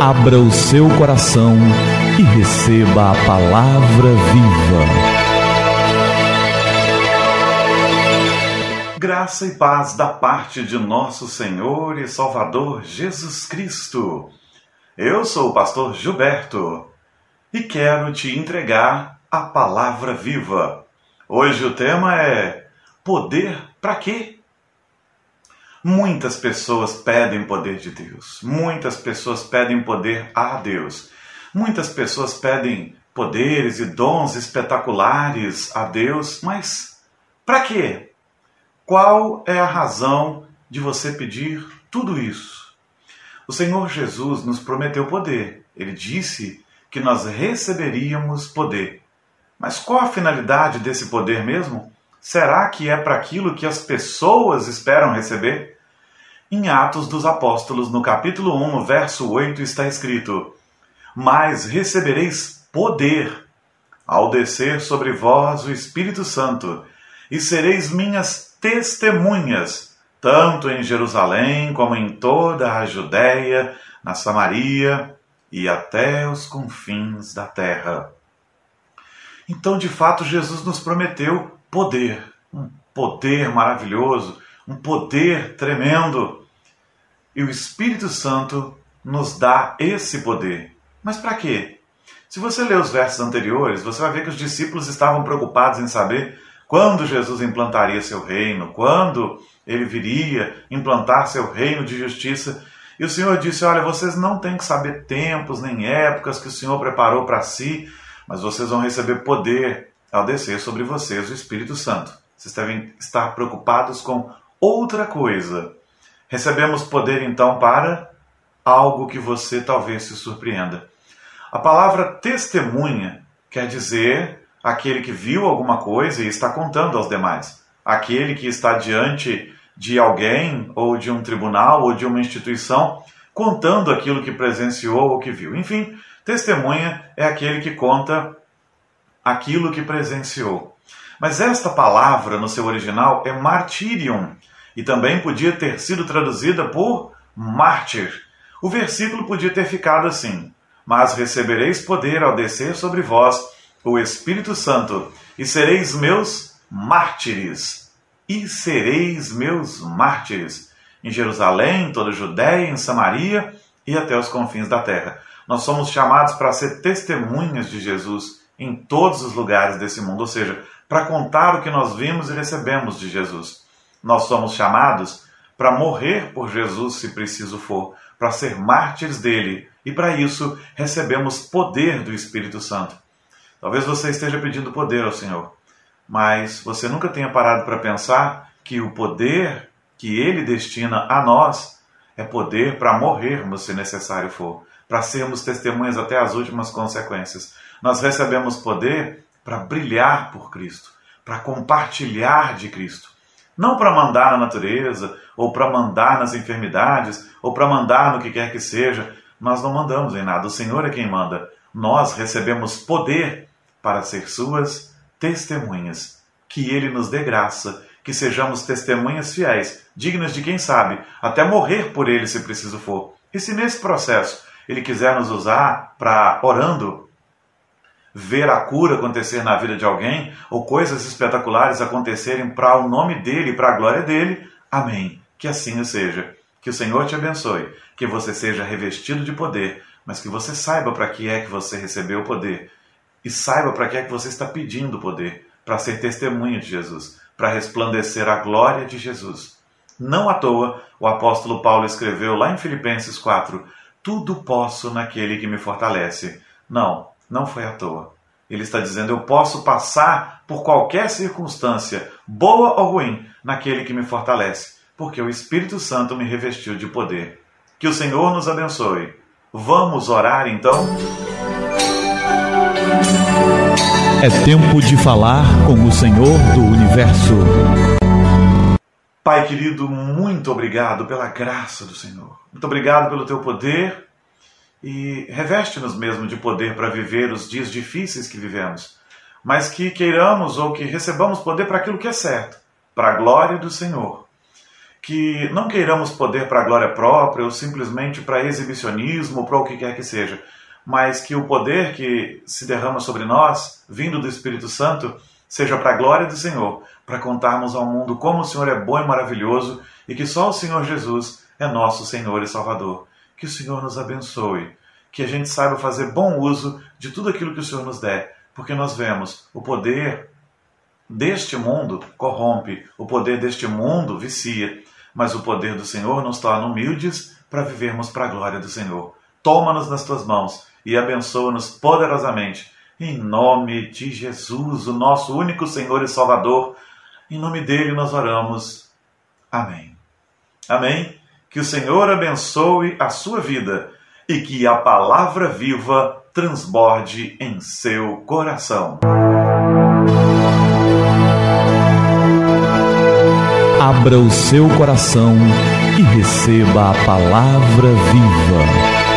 Abra o seu coração e receba a palavra viva. Graça e paz da parte de nosso Senhor e Salvador Jesus Cristo. Eu sou o pastor Gilberto e quero te entregar a palavra viva. Hoje o tema é Poder para quê? Muitas pessoas pedem poder de Deus. Muitas pessoas pedem poder a Deus. Muitas pessoas pedem poderes e dons espetaculares a Deus, mas para quê? Qual é a razão de você pedir tudo isso? O Senhor Jesus nos prometeu poder. Ele disse que nós receberíamos poder. Mas qual a finalidade desse poder mesmo? Será que é para aquilo que as pessoas esperam receber? Em Atos dos Apóstolos, no capítulo 1, no verso 8, está escrito: Mas recebereis poder ao descer sobre vós o Espírito Santo, e sereis minhas testemunhas, tanto em Jerusalém como em toda a Judéia, na Samaria e até os confins da terra. Então, de fato, Jesus nos prometeu poder, um poder maravilhoso, um poder tremendo. E o Espírito Santo nos dá esse poder. Mas para quê? Se você ler os versos anteriores, você vai ver que os discípulos estavam preocupados em saber quando Jesus implantaria seu reino, quando ele viria implantar seu reino de justiça. E o Senhor disse: Olha, vocês não têm que saber tempos nem épocas que o Senhor preparou para si, mas vocês vão receber poder ao descer sobre vocês o Espírito Santo. Vocês devem estar preocupados com outra coisa. Recebemos poder então para algo que você talvez se surpreenda. A palavra testemunha quer dizer aquele que viu alguma coisa e está contando aos demais. Aquele que está diante de alguém, ou de um tribunal, ou de uma instituição, contando aquilo que presenciou ou que viu. Enfim, testemunha é aquele que conta aquilo que presenciou. Mas esta palavra, no seu original, é martyrium e também podia ter sido traduzida por mártir. O versículo podia ter ficado assim: Mas recebereis poder ao descer sobre vós o Espírito Santo, e sereis meus mártires. E sereis meus mártires. Em Jerusalém, toda a Judéia, em Samaria e até os confins da terra. Nós somos chamados para ser testemunhas de Jesus em todos os lugares desse mundo, ou seja, para contar o que nós vimos e recebemos de Jesus. Nós somos chamados para morrer por Jesus, se preciso for, para ser mártires dele, e para isso recebemos poder do Espírito Santo. Talvez você esteja pedindo poder ao Senhor, mas você nunca tenha parado para pensar que o poder que ele destina a nós é poder para morrermos, se necessário for, para sermos testemunhas até as últimas consequências. Nós recebemos poder para brilhar por Cristo, para compartilhar de Cristo. Não para mandar na natureza, ou para mandar nas enfermidades, ou para mandar no que quer que seja. Nós não mandamos em nada, o Senhor é quem manda. Nós recebemos poder para ser suas testemunhas. Que Ele nos dê graça, que sejamos testemunhas fiéis, dignas de quem sabe, até morrer por Ele se preciso for. E se nesse processo Ele quiser nos usar para orando, ver a cura acontecer na vida de alguém ou coisas espetaculares acontecerem para o nome dele para a glória dele. Amém. Que assim seja. Que o Senhor te abençoe, que você seja revestido de poder, mas que você saiba para que é que você recebeu o poder e saiba para que é que você está pedindo o poder, para ser testemunha de Jesus, para resplandecer a glória de Jesus. Não à toa, o apóstolo Paulo escreveu lá em Filipenses 4: Tudo posso naquele que me fortalece. Não, não foi à toa. Ele está dizendo: Eu posso passar por qualquer circunstância, boa ou ruim, naquele que me fortalece, porque o Espírito Santo me revestiu de poder. Que o Senhor nos abençoe. Vamos orar então? É tempo de falar com o Senhor do universo. Pai querido, muito obrigado pela graça do Senhor. Muito obrigado pelo teu poder e reveste-nos mesmo de poder para viver os dias difíceis que vivemos, mas que queiramos ou que recebamos poder para aquilo que é certo, para a glória do Senhor. que não queiramos poder para a glória própria ou simplesmente para exibicionismo ou para o que quer que seja, mas que o poder que se derrama sobre nós, vindo do Espírito Santo, seja para a glória do Senhor, para contarmos ao mundo como o Senhor é bom e maravilhoso e que só o Senhor Jesus é nosso Senhor e Salvador. Que o Senhor nos abençoe, que a gente saiba fazer bom uso de tudo aquilo que o Senhor nos der, porque nós vemos o poder deste mundo corrompe, o poder deste mundo vicia, mas o poder do Senhor nos torna humildes para vivermos para a glória do Senhor. Toma-nos nas tuas mãos e abençoa-nos poderosamente. Em nome de Jesus, o nosso único Senhor e Salvador, em nome dele nós oramos. Amém. Amém. Que o Senhor abençoe a sua vida e que a palavra viva transborde em seu coração. Abra o seu coração e receba a palavra viva.